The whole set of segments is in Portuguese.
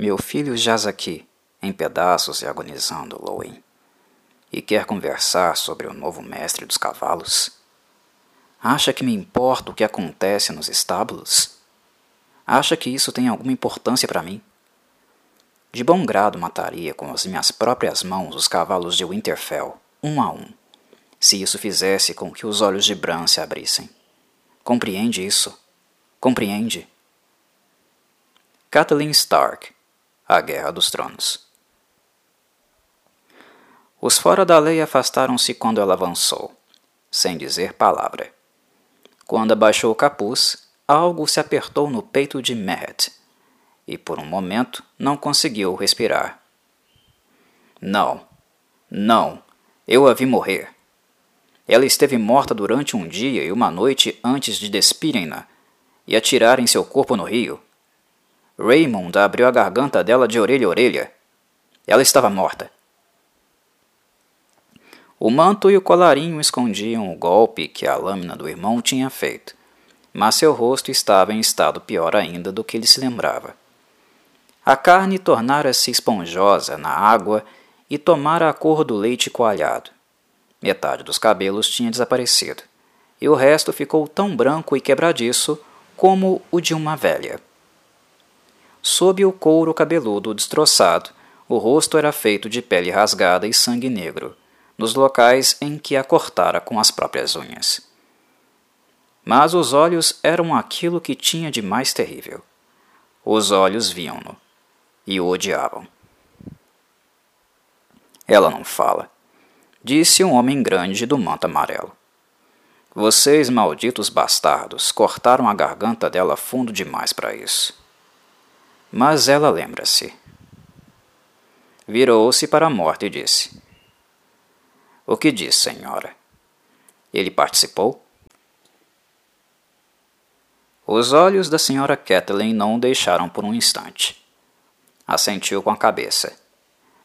Meu filho jaz aqui, em pedaços e agonizando, Lowen, e quer conversar sobre o novo mestre dos cavalos? Acha que me importa o que acontece nos estábulos? Acha que isso tem alguma importância para mim? De bom grado mataria com as minhas próprias mãos os cavalos de Winterfell, um a um, se isso fizesse com que os olhos de Bran se abrissem. Compreende isso? Compreende? Kathleen Stark A Guerra dos Tronos Os fora da lei afastaram-se quando ela avançou, sem dizer palavra. Quando abaixou o capuz, algo se apertou no peito de Matt, e por um momento não conseguiu respirar. Não, não, eu a vi morrer. Ela esteve morta durante um dia e uma noite antes de despirem-na e atirarem seu corpo no rio. Raymond abriu a garganta dela de orelha a orelha. Ela estava morta. O manto e o colarinho escondiam o golpe que a lâmina do irmão tinha feito, mas seu rosto estava em estado pior ainda do que ele se lembrava. A carne tornara-se esponjosa na água e tomara a cor do leite coalhado. Metade dos cabelos tinha desaparecido, e o resto ficou tão branco e quebradiço como o de uma velha. Sob o couro cabeludo destroçado, o rosto era feito de pele rasgada e sangue negro, nos locais em que a cortara com as próprias unhas. Mas os olhos eram aquilo que tinha de mais terrível. Os olhos viam-no e o odiavam. Ela não fala, disse um homem grande do manto amarelo. Vocês, malditos bastardos, cortaram a garganta dela fundo demais para isso. Mas ela lembra-se. Virou-se para a morte e disse: O que diz, senhora? Ele participou? Os olhos da senhora Kathleen não o deixaram por um instante. Assentiu com a cabeça.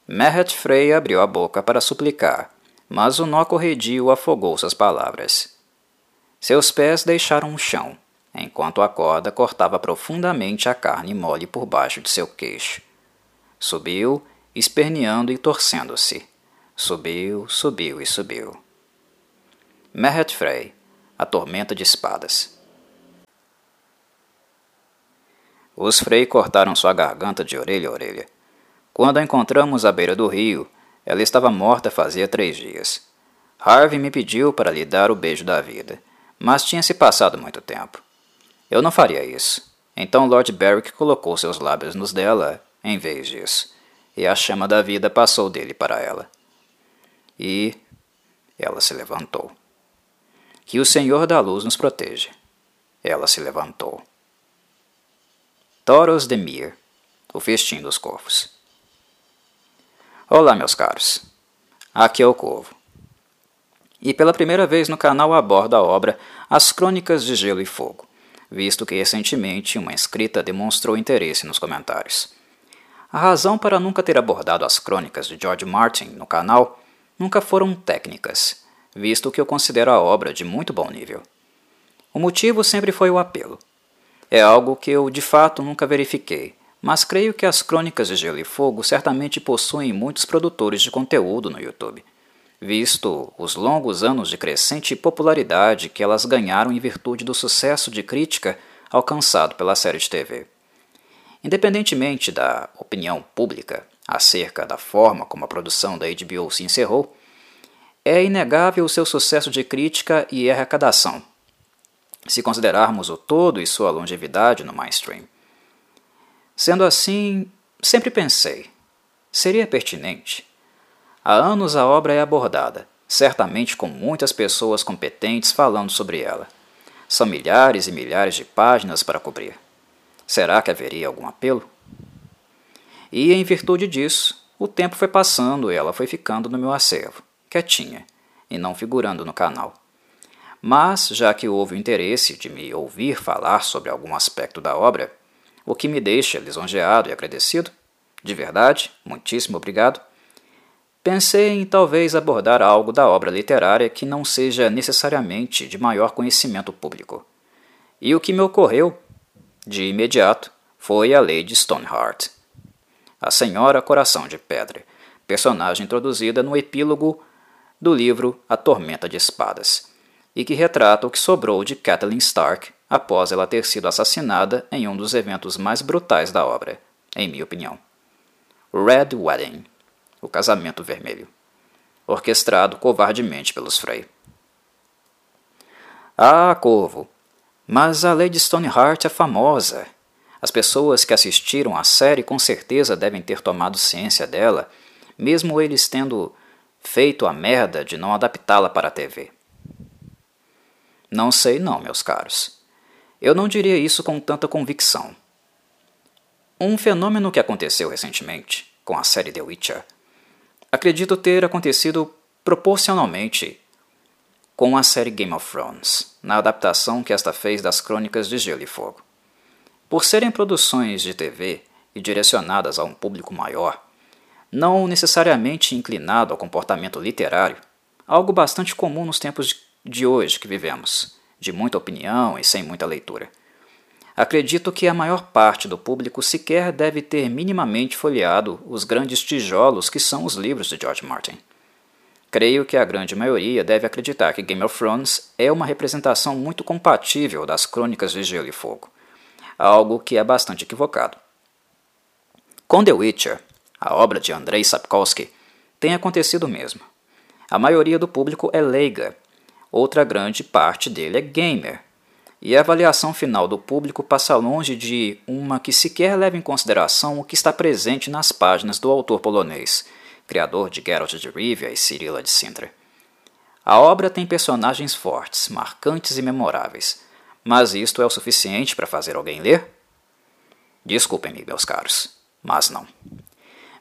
Meret Frey abriu a boca para suplicar, mas o nó corredio afogou suas palavras. Seus pés deixaram o chão enquanto a corda cortava profundamente a carne mole por baixo de seu queixo. Subiu, esperneando e torcendo-se. Subiu, subiu e subiu. Meret Frey, a tormenta de espadas. Os Frey cortaram sua garganta de orelha a orelha. Quando a encontramos à beira do rio, ela estava morta fazia três dias. Harvey me pediu para lhe dar o beijo da vida, mas tinha se passado muito tempo. Eu não faria isso. Então Lord Berwick colocou seus lábios nos dela em vez disso, e a chama da vida passou dele para ela. E ela se levantou. Que o Senhor da Luz nos proteja. Ela se levantou. Toros de Mir, o festim dos corvos. Olá, meus caros. Aqui é o Corvo. E pela primeira vez no canal aborda a obra As Crônicas de Gelo e Fogo, visto que recentemente uma inscrita demonstrou interesse nos comentários. A razão para nunca ter abordado as crônicas de George Martin no canal nunca foram técnicas, visto que eu considero a obra de muito bom nível. O motivo sempre foi o apelo. É algo que eu de fato nunca verifiquei, mas creio que as crônicas de Gelo e Fogo certamente possuem muitos produtores de conteúdo no YouTube visto os longos anos de crescente popularidade que elas ganharam em virtude do sucesso de crítica alcançado pela série de TV. Independentemente da opinião pública acerca da forma como a produção da HBO se encerrou, é inegável o seu sucesso de crítica e arrecadação, se considerarmos o todo e sua longevidade no mainstream. Sendo assim, sempre pensei, seria pertinente Há anos a obra é abordada, certamente com muitas pessoas competentes falando sobre ela. São milhares e milhares de páginas para cobrir. Será que haveria algum apelo? E, em virtude disso, o tempo foi passando e ela foi ficando no meu acervo, quietinha, e não figurando no canal. Mas, já que houve o interesse de me ouvir falar sobre algum aspecto da obra, o que me deixa lisonjeado e agradecido, de verdade, muitíssimo obrigado, Pensei em talvez abordar algo da obra literária que não seja necessariamente de maior conhecimento público. E o que me ocorreu, de imediato, foi a de Stoneheart. a Senhora Coração de Pedra, personagem introduzida no epílogo do livro A Tormenta de Espadas, e que retrata o que sobrou de Catelyn Stark após ela ter sido assassinada em um dos eventos mais brutais da obra, em minha opinião. Red Wedding O Casamento Vermelho orquestrado covardemente pelos Frey. Ah, Corvo, mas a Lady Stoneheart é famosa. As pessoas que assistiram à série com certeza devem ter tomado ciência dela, mesmo eles tendo feito a merda de não adaptá-la para a TV. Não sei não, meus caros. Eu não diria isso com tanta convicção. Um fenômeno que aconteceu recentemente com a série The Witcher acredito ter acontecido proporcionalmente com a série Game of Thrones, na adaptação que esta fez das Crônicas de Gelo e Fogo. Por serem produções de TV e direcionadas a um público maior, não necessariamente inclinado ao comportamento literário, algo bastante comum nos tempos de hoje que vivemos, de muita opinião e sem muita leitura. Acredito que a maior parte do público sequer deve ter minimamente folheado os grandes tijolos que são os livros de George Martin. Creio que a grande maioria deve acreditar que Game of Thrones é uma representação muito compatível das Crônicas de Gelo e Fogo, algo que é bastante equivocado. Com The Witcher, a obra de Andrei Sapkowski, tem acontecido o mesmo. A maioria do público é leiga, outra grande parte dele é gamer, e a avaliação final do público passa longe de uma que sequer leva em consideração o que está presente nas páginas do autor polonês, criador de Geralt de Rivia e Cirila de Sintra. A obra tem personagens fortes, marcantes e memoráveis, mas isto é o suficiente para fazer alguém ler? Desculpem-me, meus caros, mas não.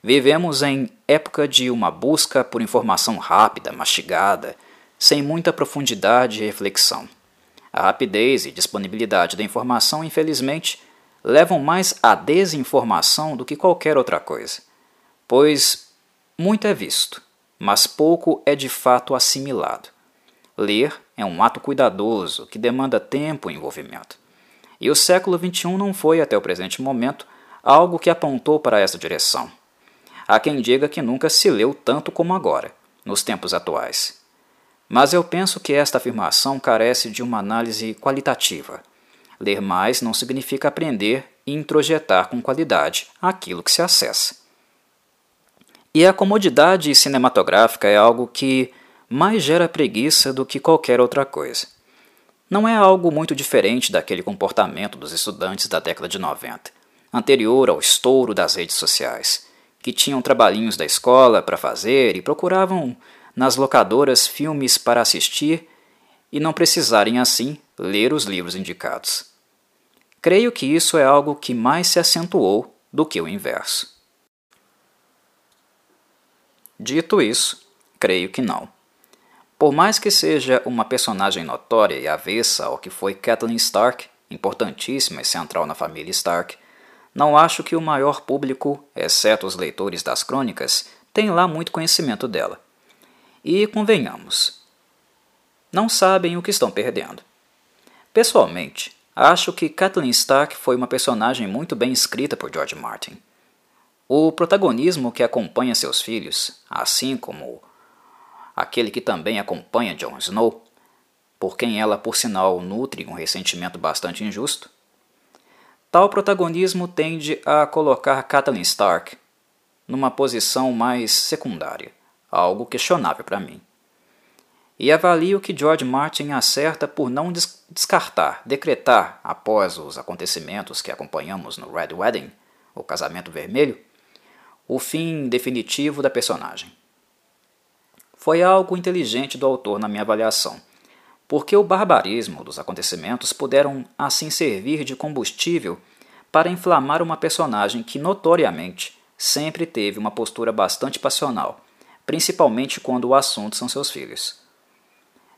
Vivemos em época de uma busca por informação rápida, mastigada, sem muita profundidade e reflexão. A rapidez e disponibilidade da informação, infelizmente, levam mais à desinformação do que qualquer outra coisa, pois muito é visto, mas pouco é de fato assimilado. Ler é um ato cuidadoso que demanda tempo e envolvimento. E o século XXI não foi, até o presente momento, algo que apontou para essa direção. Há quem diga que nunca se leu tanto como agora, nos tempos atuais. Mas eu penso que esta afirmação carece de uma análise qualitativa. Ler mais não significa aprender e introjetar com qualidade aquilo que se acessa. E a comodidade cinematográfica é algo que mais gera preguiça do que qualquer outra coisa. Não é algo muito diferente daquele comportamento dos estudantes da década de 90, anterior ao estouro das redes sociais, que tinham trabalhinhos da escola para fazer e procuravam nas locadoras filmes para assistir e não precisarem assim ler os livros indicados. Creio que isso é algo que mais se acentuou do que o inverso. Dito isso, creio que não. Por mais que seja uma personagem notória e avessa ao que foi Kathleen Stark, importantíssima e central na família Stark, não acho que o maior público, exceto os leitores das crônicas, tem lá muito conhecimento dela. E convenhamos, não sabem o que estão perdendo. Pessoalmente, acho que Kathleen Stark foi uma personagem muito bem escrita por George Martin. O protagonismo que acompanha seus filhos, assim como aquele que também acompanha Jon Snow, por quem ela, por sinal, nutre um ressentimento bastante injusto, tal protagonismo tende a colocar Catelyn Stark numa posição mais secundária, algo questionável para mim. E avalio que George Martin acerta por não descartar, decretar, após os acontecimentos que acompanhamos no Red Wedding, o casamento vermelho, o fim definitivo da personagem. Foi algo inteligente do autor na minha avaliação, porque o barbarismo dos acontecimentos puderam assim servir de combustível para inflamar uma personagem que notoriamente sempre teve uma postura bastante passional, principalmente quando o assunto são seus filhos.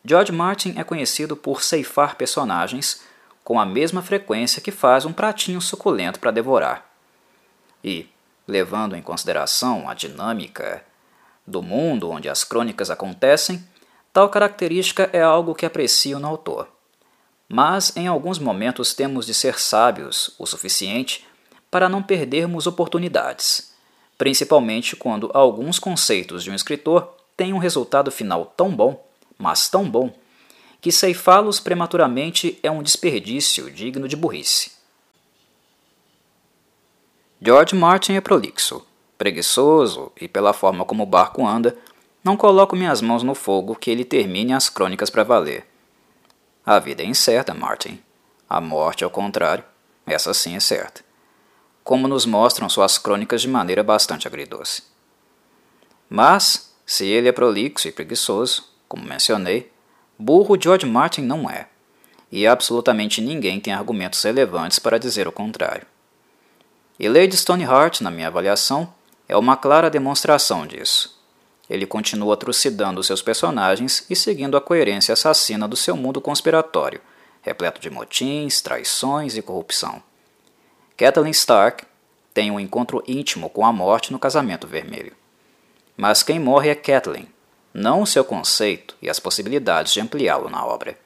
George Martin é conhecido por ceifar personagens com a mesma frequência que faz um pratinho suculento para devorar. E, levando em consideração a dinâmica do mundo onde as crônicas acontecem, tal característica é algo que aprecio no autor. Mas em alguns momentos temos de ser sábios o suficiente para não perdermos oportunidades, principalmente quando alguns conceitos de um escritor têm um resultado final tão bom, mas tão bom, que ceifá-los prematuramente é um desperdício digno de burrice. George Martin é prolixo, preguiçoso e, pela forma como o barco anda, não coloco minhas mãos no fogo que ele termine as crônicas para valer. A vida é incerta, Martin. A morte, ao contrário, essa sim é certa. Como nos mostram suas crônicas de maneira bastante agridoce. Mas, se ele é prolixo e preguiçoso, como mencionei, burro George Martin não é. E absolutamente ninguém tem argumentos relevantes para dizer o contrário. E Lady Stoneheart, na minha avaliação, é uma clara demonstração disso. Ele continua trucidando seus personagens e seguindo a coerência assassina do seu mundo conspiratório, repleto de motins, traições e corrupção. Kathleen Stark tem um encontro íntimo com a morte no casamento vermelho. Mas quem morre é Kathleen, não o seu conceito e as possibilidades de ampliá-lo na obra.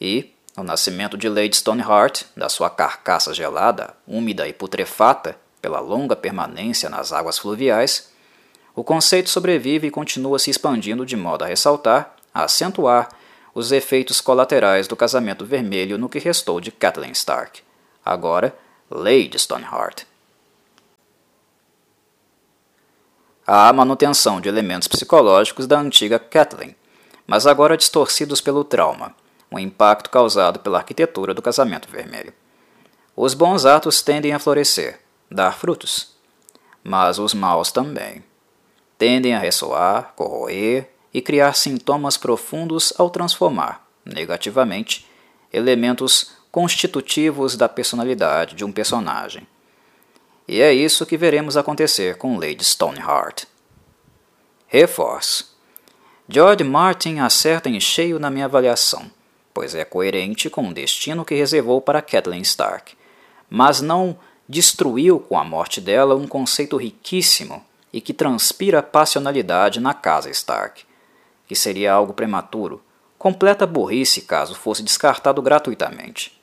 E, o nascimento de Lady Stoneheart, da sua carcaça gelada, úmida e putrefata pela longa permanência nas águas fluviais, o conceito sobrevive e continua se expandindo de modo a ressaltar, a acentuar, os efeitos colaterais do casamento vermelho no que restou de Kathleen Stark, agora Lady Stoneheart. Há a manutenção de elementos psicológicos da antiga Kathleen, mas agora distorcidos pelo trauma, o impacto causado pela arquitetura do casamento vermelho. Os bons atos tendem a florescer, dar frutos, mas os maus também tendem a ressoar, corroer e criar sintomas profundos ao transformar, negativamente, elementos constitutivos da personalidade de um personagem. E é isso que veremos acontecer com Lady Stoneheart. Reforço. George Martin acerta em cheio na minha avaliação, pois é coerente com o destino que reservou para Kathleen Stark, mas não destruiu com a morte dela um conceito riquíssimo e que transpira passionalidade na casa Stark, que seria algo prematuro, completa burrice caso fosse descartado gratuitamente.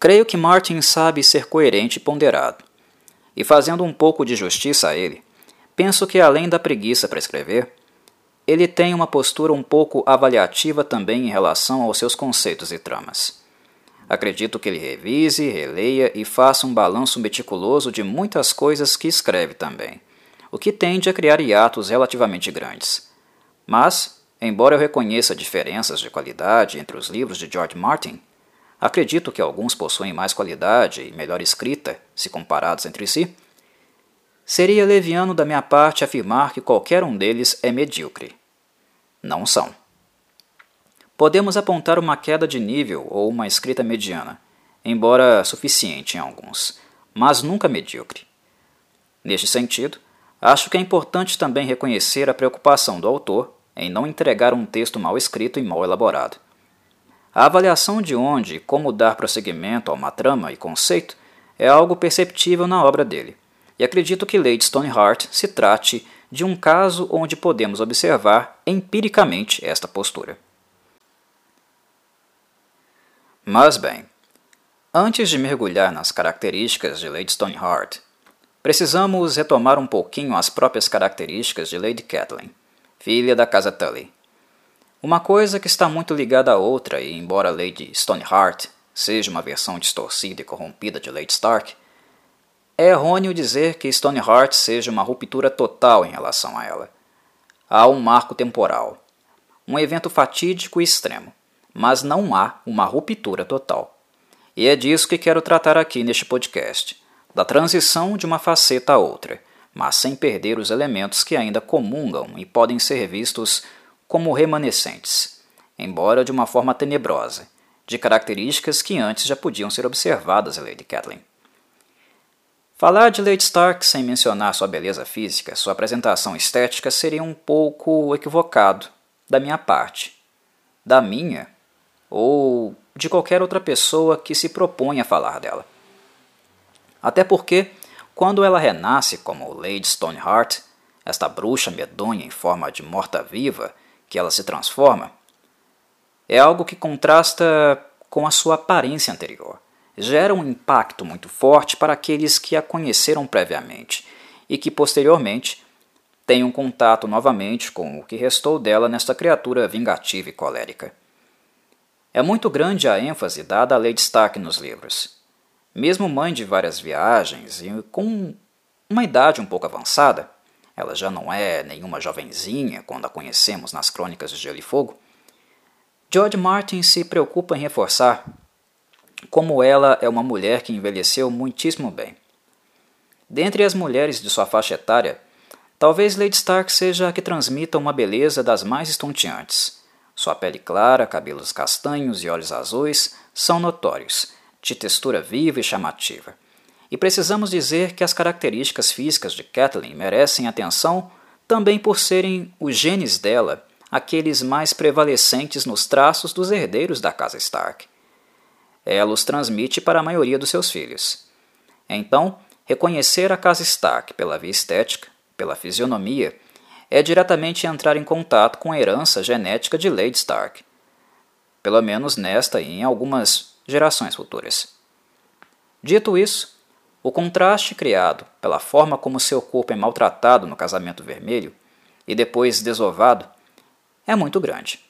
Creio que Martin sabe ser coerente e ponderado, e fazendo um pouco de justiça a ele, penso que além da preguiça para escrever, ele tem uma postura um pouco avaliativa também em relação aos seus conceitos e tramas. Acredito que ele revise, releia e faça um balanço meticuloso de muitas coisas que escreve também, o que tende a criar hiatos relativamente grandes. Mas, embora eu reconheça diferenças de qualidade entre os livros de George Martin, acredito que alguns possuem mais qualidade e melhor escrita se comparados entre si. Seria leviano da minha parte afirmar que qualquer um deles é medíocre. Não são podemos apontar uma queda de nível ou uma escrita mediana, embora suficiente em alguns, mas nunca medíocre. Neste sentido, acho que é importante também reconhecer a preocupação do autor em não entregar um texto mal escrito e mal elaborado. A avaliação de onde e como dar prosseguimento a uma trama e conceito é algo perceptível na obra dele, e acredito que Lady Stoneheart se trate de um caso onde podemos observar empiricamente esta postura. Mas bem, antes de mergulhar nas características de Lady Stoneheart, precisamos retomar um pouquinho as próprias características de Lady Catelyn, filha da casa Tully. Uma coisa que está muito ligada à outra, e embora Lady Stoneheart seja uma versão distorcida e corrompida de Lady Stark, é errôneo dizer que Stoneheart seja uma ruptura total em relação a ela. Há um marco temporal, um evento fatídico e extremo, mas não há uma ruptura total. E é disso que quero tratar aqui neste podcast, da transição de uma faceta a outra, mas sem perder os elementos que ainda comungam e podem ser vistos como remanescentes, embora de uma forma tenebrosa, de características que antes já podiam ser observadas em Lady Catelyn. Falar de Lady Stark sem mencionar sua beleza física, sua apresentação estética, seria um pouco equivocado da minha parte. Da minha, ou de qualquer outra pessoa que se propõe a falar dela. Até porque, quando ela renasce como Lady Stoneheart, esta bruxa medonha em forma de morta-viva que ela se transforma, é algo que contrasta com a sua aparência anterior. gera um impacto muito forte para aqueles que a conheceram previamente e que posteriormente tenham contato novamente com o que restou dela nesta criatura vingativa e colérica. É muito grande a ênfase dada a Lady Stark nos livros. Mesmo mãe de várias viagens e com uma idade um pouco avançada, ela já não é nenhuma jovenzinha quando a conhecemos nas Crônicas de Gelo e Fogo, George Martin se preocupa em reforçar como ela é uma mulher que envelheceu muitíssimo bem. Dentre as mulheres de sua faixa etária, talvez Lady Stark seja a que transmita uma beleza das mais estonteantes. Sua pele clara, cabelos castanhos e olhos azuis são notórios, de textura viva e chamativa. E precisamos dizer que as características físicas de Kathleen merecem atenção também por serem os genes dela aqueles mais prevalecentes nos traços dos herdeiros da casa Stark ela os transmite para a maioria dos seus filhos. Então, reconhecer a casa Stark pela via estética, pela fisionomia, é diretamente entrar em contato com a herança genética de Lady Stark, pelo menos nesta e em algumas gerações futuras. Dito isso, o contraste criado pela forma como seu corpo é maltratado no casamento vermelho e depois desovado é muito grande.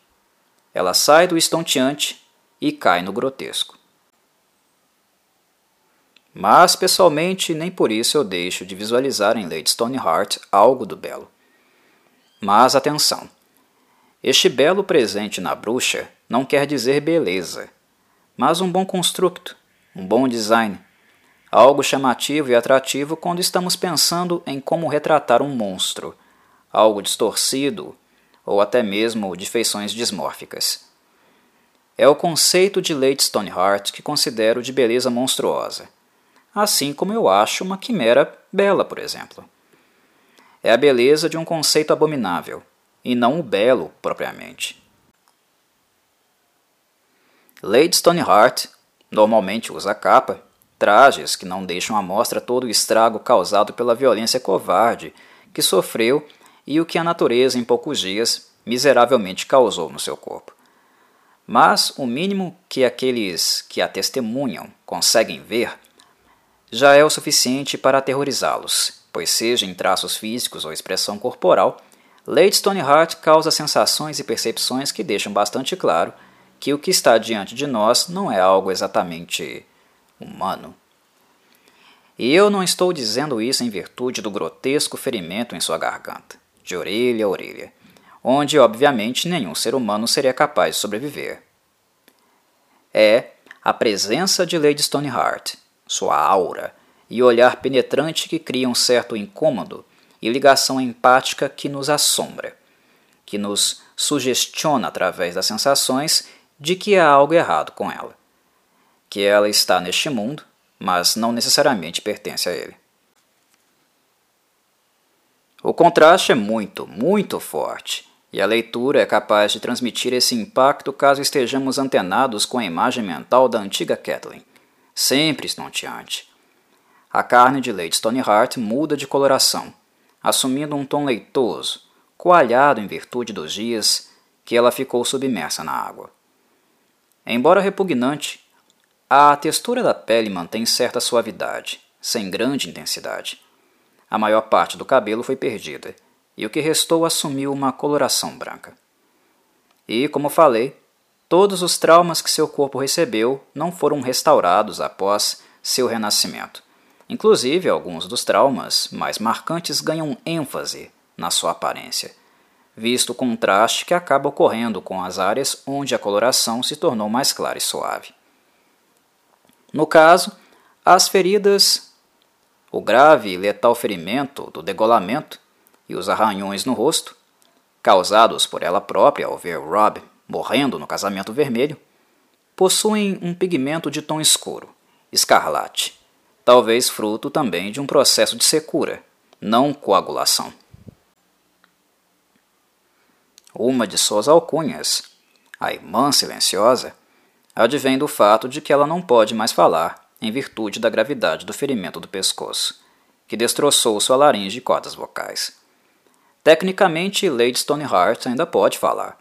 Ela sai do estonteante e cai no grotesco. Mas, pessoalmente, nem por isso eu deixo de visualizar em Lady Stoneheart algo do belo. Mas atenção! Este belo presente na bruxa não quer dizer beleza, mas um bom construto, um bom design, algo chamativo e atrativo quando estamos pensando em como retratar um monstro, algo distorcido ou até mesmo de feições dismórficas. É o conceito de Lady Stoneheart que considero de beleza monstruosa assim como eu acho uma quimera bela, por exemplo. É a beleza de um conceito abominável, e não o belo propriamente. Lady Stoneheart normalmente usa capa, trajes que não deixam à mostra todo o estrago causado pela violência covarde que sofreu e o que a natureza em poucos dias miseravelmente causou no seu corpo. Mas o mínimo que aqueles que a testemunham conseguem ver já é o suficiente para aterrorizá-los, pois, seja em traços físicos ou expressão corporal, Lady Stoneheart causa sensações e percepções que deixam bastante claro que o que está diante de nós não é algo exatamente humano. E eu não estou dizendo isso em virtude do grotesco ferimento em sua garganta, de orelha a orelha, onde obviamente nenhum ser humano seria capaz de sobreviver. É a presença de Lady Stoneheart, sua aura e olhar penetrante que cria um certo incômodo e ligação empática que nos assombra, que nos sugestiona através das sensações de que há algo errado com ela, que ela está neste mundo, mas não necessariamente pertence a ele. O contraste é muito, muito forte, e a leitura é capaz de transmitir esse impacto caso estejamos antenados com a imagem mental da antiga Kathleen sempre estonteante. A carne de Lady Stoneheart muda de coloração, assumindo um tom leitoso, coalhado em virtude dos dias que ela ficou submersa na água. Embora repugnante, a textura da pele mantém certa suavidade, sem grande intensidade. A maior parte do cabelo foi perdida, e o que restou assumiu uma coloração branca. E, como falei, Todos os traumas que seu corpo recebeu não foram restaurados após seu renascimento. Inclusive, alguns dos traumas mais marcantes ganham ênfase na sua aparência, visto o contraste que acaba ocorrendo com as áreas onde a coloração se tornou mais clara e suave. No caso, as feridas, o grave e letal ferimento do degolamento e os arranhões no rosto, causados por ela própria ao ver Rob morrendo no casamento vermelho, possuem um pigmento de tom escuro, escarlate, talvez fruto também de um processo de secura, não coagulação. Uma de suas alcunhas, a irmã silenciosa, advém do fato de que ela não pode mais falar em virtude da gravidade do ferimento do pescoço, que destroçou sua laringe e cordas vocais. Tecnicamente, Lady Stoneheart ainda pode falar,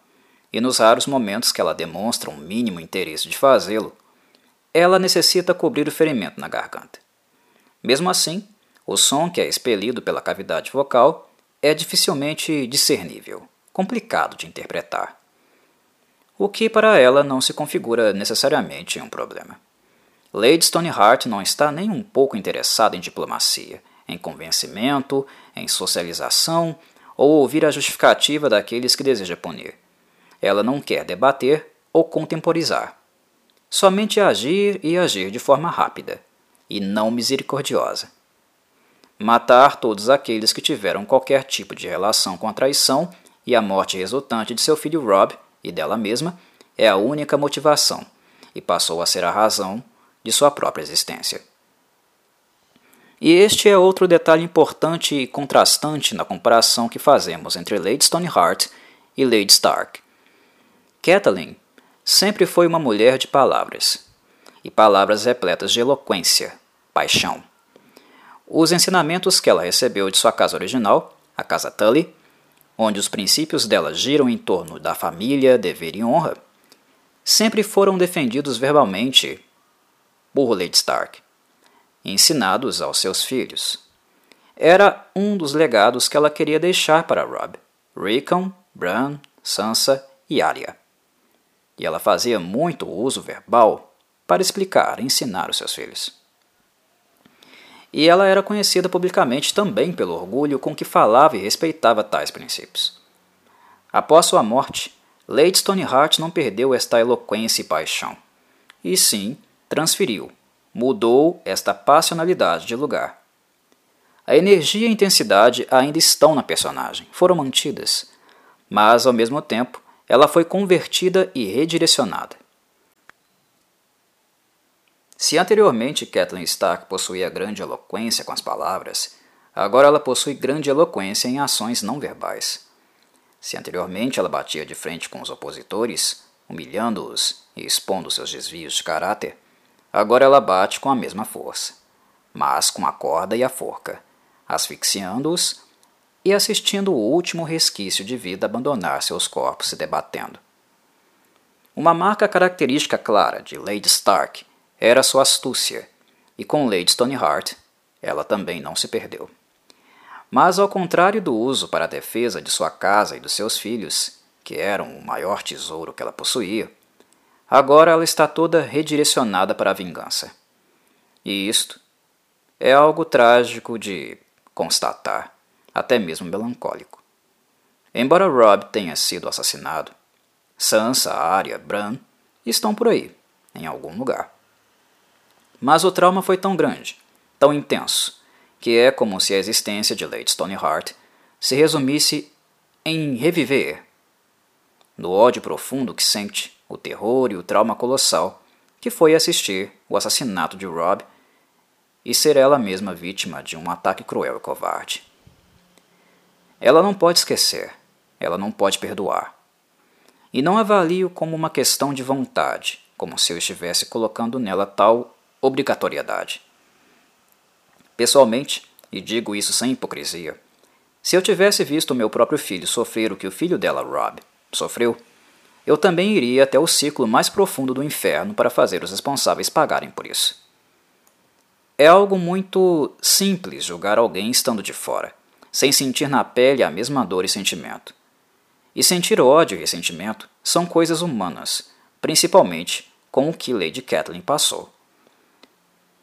e nos raros momentos que ela demonstra um mínimo interesse de fazê-lo, ela necessita cobrir o ferimento na garganta. Mesmo assim, o som que é expelido pela cavidade vocal é dificilmente discernível, complicado de interpretar. O que para ela não se configura necessariamente um problema. Lady Stoneheart não está nem um pouco interessada em diplomacia, em convencimento, em socialização ou ouvir a justificativa daqueles que deseja punir. Ela não quer debater ou contemporizar. Somente agir e agir de forma rápida, e não misericordiosa. Matar todos aqueles que tiveram qualquer tipo de relação com a traição e a morte resultante de seu filho Rob e dela mesma é a única motivação, e passou a ser a razão de sua própria existência. E este é outro detalhe importante e contrastante na comparação que fazemos entre Lady Stoneheart e Lady Stark. Catelyn sempre foi uma mulher de palavras, e palavras repletas de eloquência, paixão. Os ensinamentos que ela recebeu de sua casa original, a Casa Tully, onde os princípios dela giram em torno da família, dever e honra, sempre foram defendidos verbalmente por Lady Stark ensinados aos seus filhos. Era um dos legados que ela queria deixar para Rob, Rickon, Bran, Sansa e Arya. E ela fazia muito uso verbal para explicar ensinar os seus filhos. E ela era conhecida publicamente também pelo orgulho com que falava e respeitava tais princípios. Após sua morte, Lady Stoneheart não perdeu esta eloquência e paixão, e sim transferiu, mudou esta passionalidade de lugar. A energia e a intensidade ainda estão na personagem, foram mantidas, mas ao mesmo tempo ela foi convertida e redirecionada. Se anteriormente Kathleen Stark possuía grande eloquência com as palavras, agora ela possui grande eloquência em ações não verbais. Se anteriormente ela batia de frente com os opositores, humilhando-os e expondo seus desvios de caráter, Agora ela bate com a mesma força, mas com a corda e a forca, asfixiando-os e assistindo o último resquício de vida abandonar seus corpos se debatendo. Uma marca característica clara de Lady Stark era sua astúcia, e com Lady Stoneheart ela também não se perdeu. Mas ao contrário do uso para a defesa de sua casa e dos seus filhos, que eram o maior tesouro que ela possuía, Agora ela está toda redirecionada para a vingança. E isto é algo trágico de constatar, até mesmo melancólico. Embora Rob tenha sido assassinado, Sansa, Arya, Bran estão por aí, em algum lugar. Mas o trauma foi tão grande, tão intenso, que é como se a existência de Lady Stoneheart se resumisse em reviver, no ódio profundo que sente o terror e o trauma colossal que foi assistir o assassinato de Rob e ser ela mesma vítima de um ataque cruel e covarde. Ela não pode esquecer, ela não pode perdoar. E não avalio como uma questão de vontade, como se eu estivesse colocando nela tal obrigatoriedade. Pessoalmente, e digo isso sem hipocrisia, se eu tivesse visto meu próprio filho sofrer o que o filho dela, Rob, sofreu, eu também iria até o ciclo mais profundo do inferno para fazer os responsáveis pagarem por isso. É algo muito simples julgar alguém estando de fora, sem sentir na pele a mesma dor e sentimento. E sentir ódio e ressentimento são coisas humanas, principalmente com o que Lady Kathleen passou.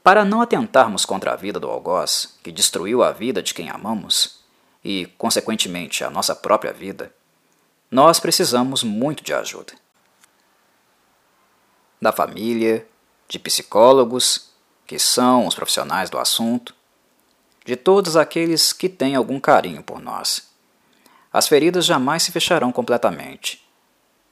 Para não atentarmos contra a vida do algoz, que destruiu a vida de quem amamos, e, consequentemente, a nossa própria vida, nós precisamos muito de ajuda. Da família, de psicólogos, que são os profissionais do assunto, de todos aqueles que têm algum carinho por nós. As feridas jamais se fecharão completamente,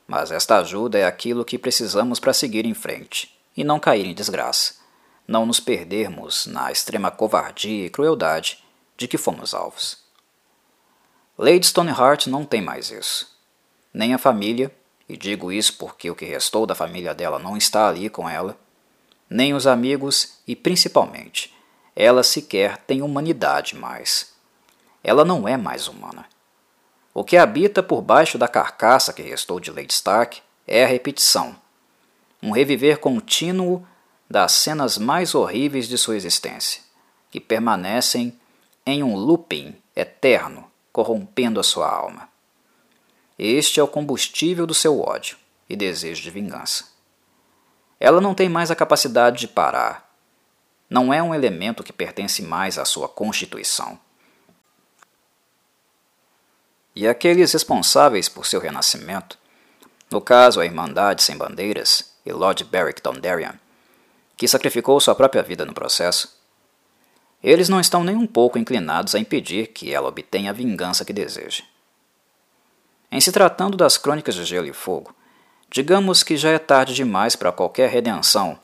mas esta ajuda é aquilo que precisamos para seguir em frente e não cair em desgraça, não nos perdermos na extrema covardia e crueldade de que fomos alvos. Lady Stoneheart não tem mais isso nem a família, e digo isso porque o que restou da família dela não está ali com ela, nem os amigos e, principalmente, ela sequer tem humanidade mais. Ela não é mais humana. O que habita por baixo da carcaça que restou de Lady Stark é a repetição, um reviver contínuo das cenas mais horríveis de sua existência, que permanecem em um looping eterno, corrompendo a sua alma. Este é o combustível do seu ódio e desejo de vingança. Ela não tem mais a capacidade de parar. Não é um elemento que pertence mais à sua constituição. E aqueles responsáveis por seu renascimento, no caso a Irmandade Sem Bandeiras e Lord Beric Dondarrion, que sacrificou sua própria vida no processo, eles não estão nem um pouco inclinados a impedir que ela obtenha a vingança que deseja. Em se tratando das Crônicas de Gelo e Fogo, digamos que já é tarde demais para qualquer redenção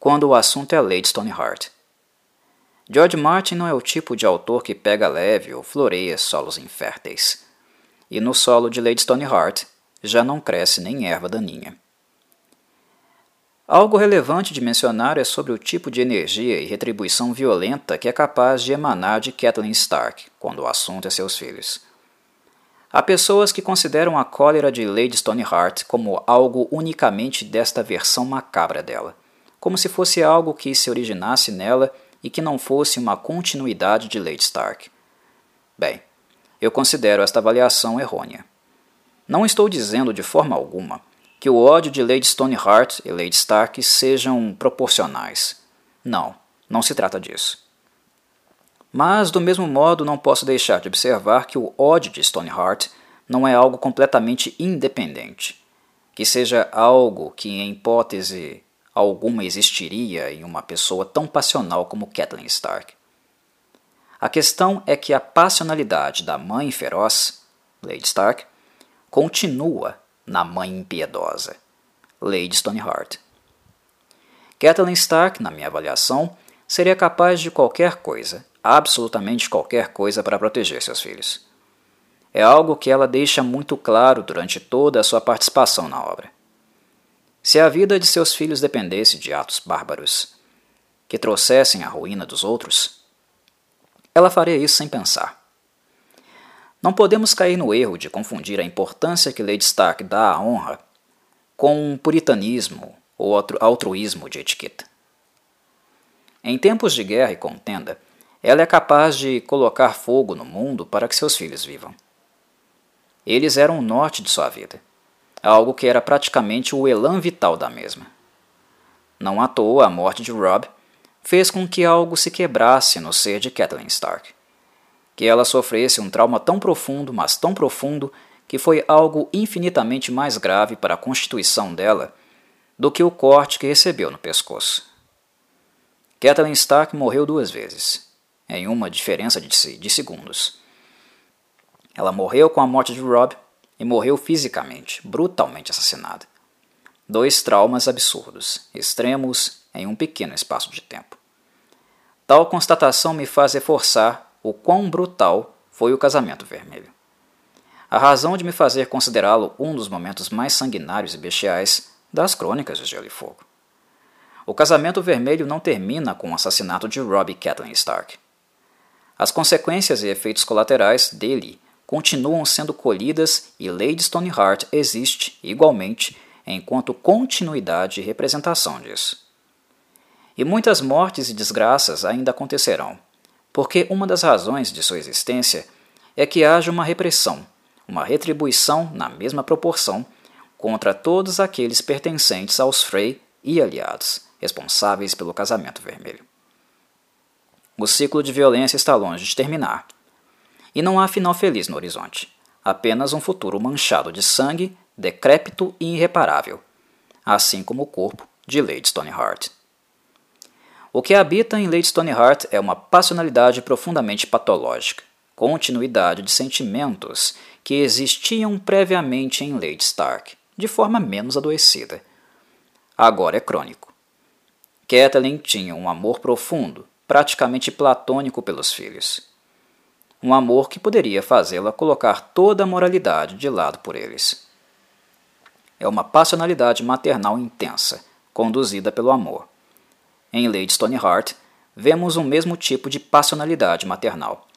quando o assunto é Lady Stoneheart. George Martin não é o tipo de autor que pega leve ou floreia solos inférteis. E no solo de Lady Stoneheart já não cresce nem erva daninha. Algo relevante de mencionar é sobre o tipo de energia e retribuição violenta que é capaz de emanar de Kathleen Stark quando o assunto é seus filhos. Há pessoas que consideram a cólera de Lady Stoneheart como algo unicamente desta versão macabra dela, como se fosse algo que se originasse nela e que não fosse uma continuidade de Lady Stark. Bem, eu considero esta avaliação errônea. Não estou dizendo de forma alguma que o ódio de Lady Stoneheart e Lady Stark sejam proporcionais. Não, não se trata disso. Mas, do mesmo modo, não posso deixar de observar que o ódio de Stoneheart não é algo completamente independente, que seja algo que, em hipótese alguma, existiria em uma pessoa tão passional como Catelyn Stark. A questão é que a passionalidade da mãe feroz, Lady Stark, continua na mãe impiedosa, Lady Stoneheart. Catelyn Stark, na minha avaliação, seria capaz de qualquer coisa, absolutamente qualquer coisa para proteger seus filhos. É algo que ela deixa muito claro durante toda a sua participação na obra. Se a vida de seus filhos dependesse de atos bárbaros que trouxessem a ruína dos outros, ela faria isso sem pensar. Não podemos cair no erro de confundir a importância que Lady Stark dá à honra com um puritanismo ou altruísmo de etiqueta. Em tempos de guerra e contenda, ela é capaz de colocar fogo no mundo para que seus filhos vivam. Eles eram o norte de sua vida, algo que era praticamente o elan vital da mesma. Não à toa a morte de Rob fez com que algo se quebrasse no ser de Kathleen Stark que ela sofresse um trauma tão profundo, mas tão profundo, que foi algo infinitamente mais grave para a constituição dela do que o corte que recebeu no pescoço. Kathleen Stark morreu duas vezes, em uma diferença de, de segundos. Ela morreu com a morte de Rob e morreu fisicamente, brutalmente assassinada. Dois traumas absurdos, extremos em um pequeno espaço de tempo. Tal constatação me faz reforçar o quão brutal foi o casamento vermelho. A razão de me fazer considerá-lo um dos momentos mais sanguinários e bestiais das crônicas de Gelo e Fogo. O casamento vermelho não termina com o assassinato de Robbie Kathleen Stark. As consequências e efeitos colaterais dele continuam sendo colhidas e Lady Stoneheart existe, igualmente, enquanto continuidade e representação disso. E muitas mortes e desgraças ainda acontecerão, porque uma das razões de sua existência é que haja uma repressão, uma retribuição na mesma proporção contra todos aqueles pertencentes aos Frey e aliados, responsáveis pelo casamento vermelho. O ciclo de violência está longe de terminar. E não há final feliz no horizonte, apenas um futuro manchado de sangue, decrépito e irreparável, assim como o corpo de Lady Stoneheart. O que habita em Lady Stoneheart é uma passionalidade profundamente patológica, continuidade de sentimentos que existiam previamente em Lady Stark, de forma menos adoecida. Agora é crônico. Catelyn tinha um amor profundo, praticamente platônico pelos filhos. Um amor que poderia fazê-la colocar toda a moralidade de lado por eles. É uma passionalidade maternal intensa, conduzida pelo amor em Lady Stoneheart, vemos o mesmo tipo de passionalidade maternal,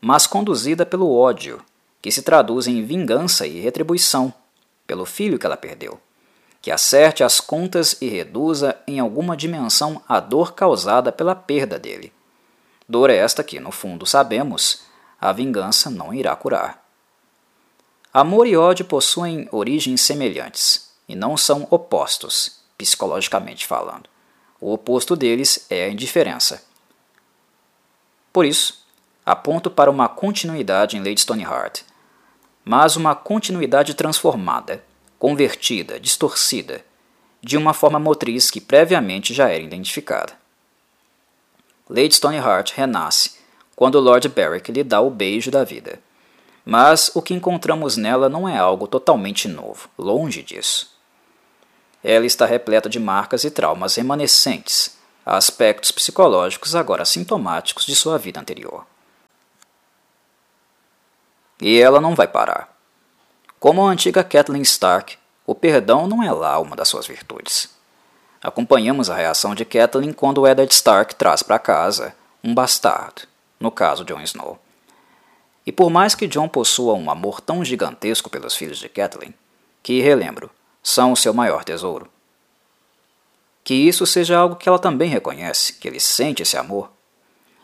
mas conduzida pelo ódio, que se traduz em vingança e retribuição pelo filho que ela perdeu, que acerte as contas e reduza em alguma dimensão a dor causada pela perda dele. Dor esta que, no fundo, sabemos, a vingança não irá curar. Amor e ódio possuem origens semelhantes e não são opostos, psicologicamente falando. O oposto deles é a indiferença. Por isso, aponto para uma continuidade em Lady Stoneheart, mas uma continuidade transformada convertida, distorcida, de uma forma motriz que previamente já era identificada. Lady Stoneheart renasce quando Lord Berwick lhe dá o beijo da vida. Mas o que encontramos nela não é algo totalmente novo, longe disso. Ela está repleta de marcas e traumas remanescentes, aspectos psicológicos agora sintomáticos de sua vida anterior. E ela não vai parar. Como a antiga Kathleen Stark, o perdão não é lá uma das suas virtudes. Acompanhamos a reação de Kathleen quando Eddard Stark traz para casa um bastardo, no caso Jon Snow. E por mais que Jon possua um amor tão gigantesco pelos filhos de Kathleen, que, relembro, são o seu maior tesouro, que isso seja algo que ela também reconhece, que ele sente esse amor,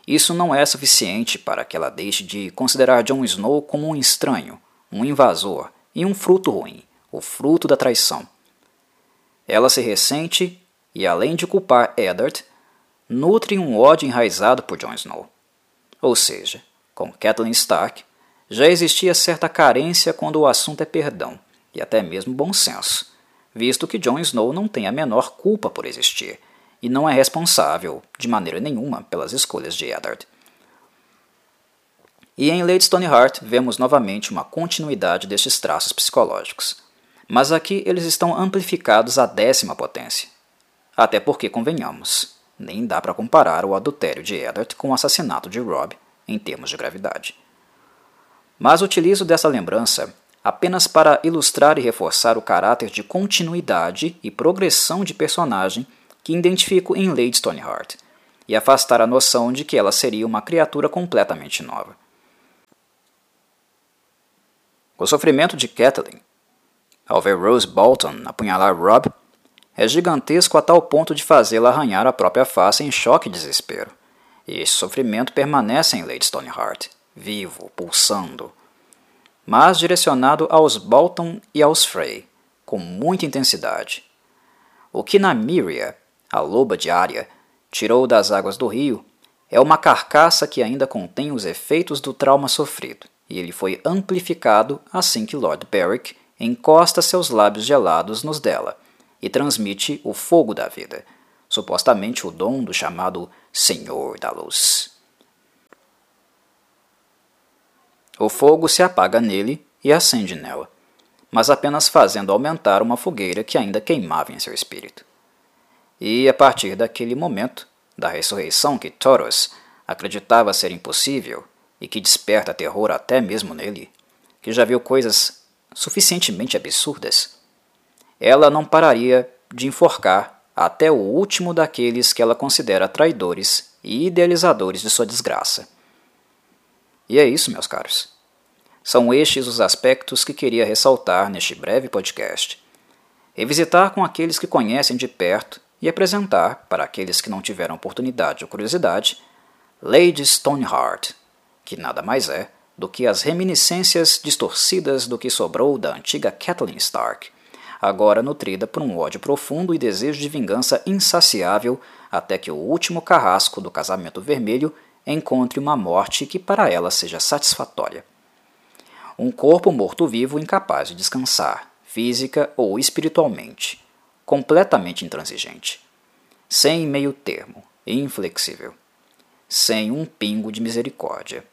isso não é suficiente para que ela deixe de considerar Jon Snow como um estranho, um invasor, e um fruto ruim, o fruto da traição. Ela se ressente e, além de culpar Eddard, nutre um ódio enraizado por Jon Snow. Ou seja, com Catelyn Stark, já existia certa carência quando o assunto é perdão, e até mesmo bom senso, visto que Jon Snow não tem a menor culpa por existir, e não é responsável, de maneira nenhuma, pelas escolhas de Eddard. E em Lady Stoneheart vemos novamente uma continuidade destes traços psicológicos. Mas aqui eles estão amplificados à décima potência. Até porque, convenhamos, nem dá para comparar o adultério de Eddard com o assassinato de Robb em termos de gravidade. Mas utilizo dessa lembrança apenas para ilustrar e reforçar o caráter de continuidade e progressão de personagem que identifico em Lady Stoneheart, e afastar a noção de que ela seria uma criatura completamente nova. O sofrimento de Kathleen, ao ver Rose Bolton apunhalar Rob, é gigantesco a tal ponto de fazê-la arranhar a própria face em choque e desespero. E esse sofrimento permanece em Lady Stoneheart, vivo, pulsando, mas direcionado aos Bolton e aos Frey, com muita intensidade. O que Namiria, a loba diária, tirou das águas do rio é uma carcaça que ainda contém os efeitos do trauma sofrido e ele foi amplificado assim que Lord Berwick encosta seus lábios gelados nos dela e transmite o fogo da vida, supostamente o dom do chamado Senhor da Luz. O fogo se apaga nele e acende nela, mas apenas fazendo aumentar uma fogueira que ainda queimava em seu espírito. E a partir daquele momento, da ressurreição que Thoros acreditava ser impossível, e que desperta terror até mesmo nele, que já viu coisas suficientemente absurdas, ela não pararia de enforcar até o último daqueles que ela considera traidores e idealizadores de sua desgraça. E é isso, meus caros. São estes os aspectos que queria ressaltar neste breve podcast. Revisitar com aqueles que conhecem de perto e apresentar, para aqueles que não tiveram oportunidade ou curiosidade, Lady Stoneheart, que nada mais é do que as reminiscências distorcidas do que sobrou da antiga Kathleen Stark, agora nutrida por um ódio profundo e desejo de vingança insaciável até que o último carrasco do casamento vermelho encontre uma morte que para ela seja satisfatória. Um corpo morto-vivo incapaz de descansar, física ou espiritualmente, completamente intransigente, sem meio termo, inflexível, sem um pingo de misericórdia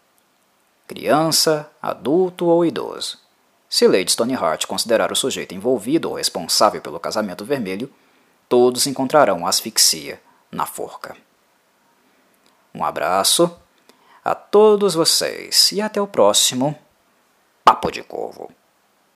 criança, adulto ou idoso. Se Lady Stoneheart considerar o sujeito envolvido ou responsável pelo casamento vermelho, todos encontrarão asfixia na forca. Um abraço a todos vocês e até o próximo Papo de Corvo.